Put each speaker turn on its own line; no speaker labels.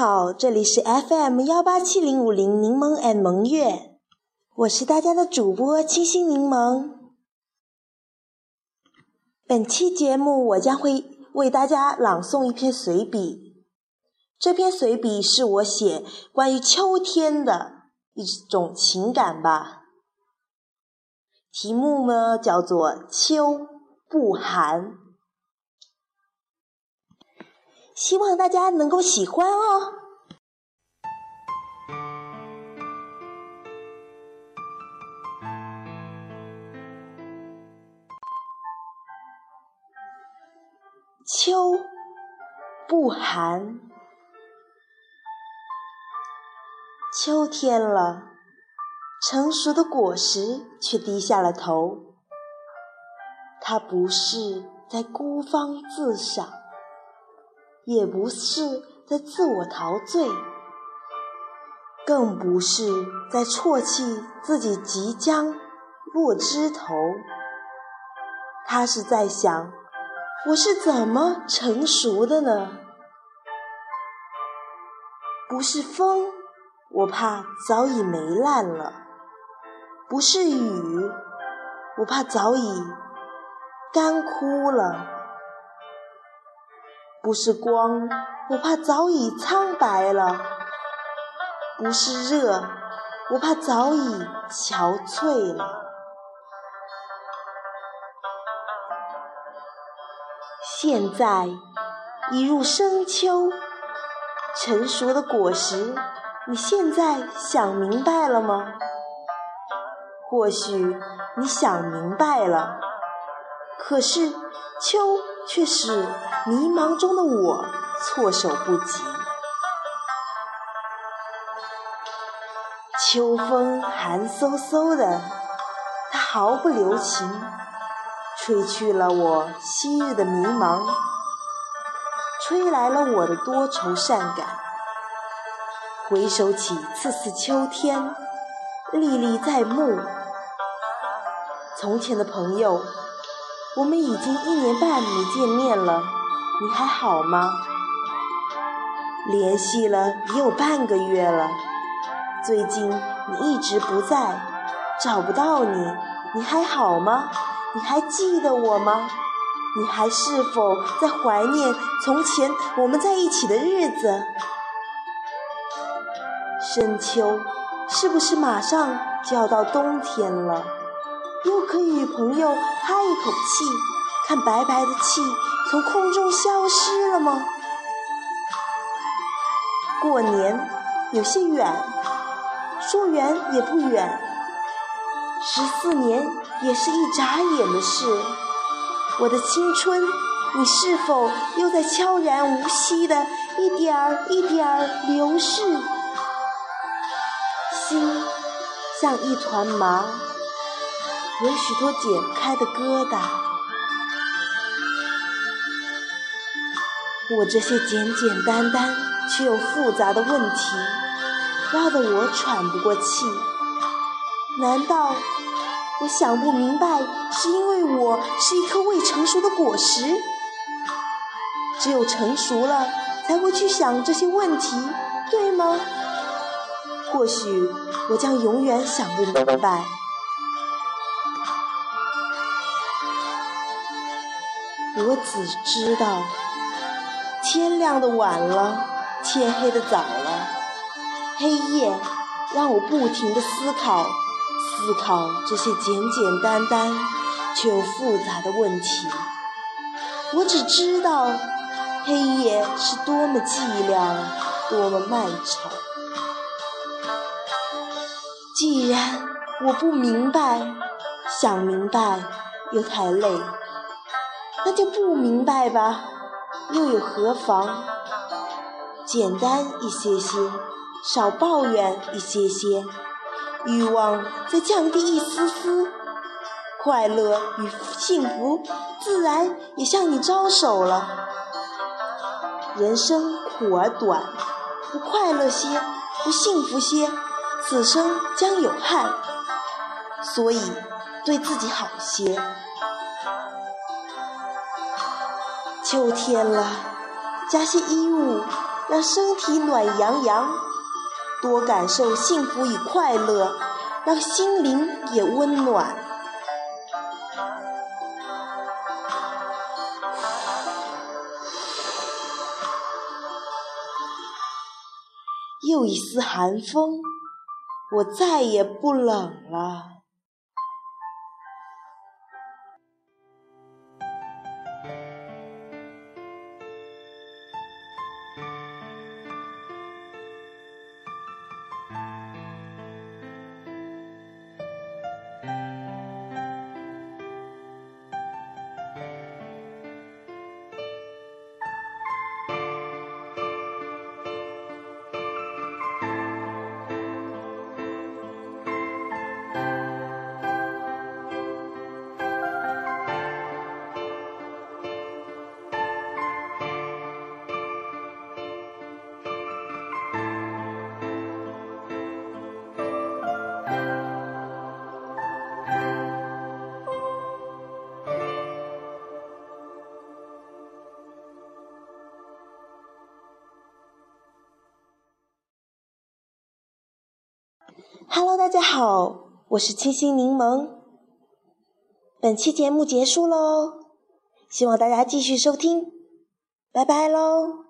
好，这里是 FM 幺八七零五零柠檬 and 萌月，我是大家的主播清新柠檬。本期节目我将会为大家朗诵一篇随笔，这篇随笔是我写关于秋天的一种情感吧。题目呢叫做《秋不寒》。希望大家能够喜欢哦。秋不寒，秋天了，成熟的果实却低下了头。它不是在孤芳自赏。也不是在自我陶醉，更不是在啜泣自己即将落枝头。他是在想：我是怎么成熟的呢？不是风，我怕早已霉烂了；不是雨，我怕早已干枯了。不是光，我怕早已苍白了；不是热，我怕早已憔悴了。现在已入深秋，成熟的果实，你现在想明白了吗？或许你想明白了，可是秋却是。迷茫中的我措手不及。秋风寒飕飕的，它毫不留情，吹去了我昔日的迷茫，吹来了我的多愁善感。回首起次次秋天，历历在目。从前的朋友，我们已经一年半没见面了。你还好吗？联系了也有半个月了，最近你一直不在，找不到你，你还好吗？你还记得我吗？你还是否在怀念从前我们在一起的日子？深秋，是不是马上就要到冬天了？又可以与朋友哈一口气，看白白的气。从空中消失了吗？过年有些远，说远也不远。十四年也是一眨眼的事。我的青春，你是否又在悄然无息的一点儿一点儿流逝？心像一团麻，有许多解不开的疙瘩。我这些简简单单却又复杂的问题，绕得我喘不过气。难道我想不明白，是因为我是一颗未成熟的果实？只有成熟了，才会去想这些问题，对吗？或许我将永远想不明白。我只知道。天亮的晚了，天黑的早了，黑夜让我不停的思考，思考这些简简单单却又复杂的问题。我只知道，黑夜是多么寂寥，多么漫长。既然我不明白，想明白又太累，那就不明白吧。又有何妨？简单一些些，少抱怨一些些，欲望再降低一丝丝，快乐与幸福自然也向你招手了。人生苦而短，不快乐些，不幸福些，此生将有憾。所以，对自己好些。秋天了，加些衣物，让身体暖洋洋；多感受幸福与快乐，让心灵也温暖。又一丝寒风，我再也不冷了。Hello，大家好，我是清新柠檬。本期节目结束喽，希望大家继续收听，拜拜喽。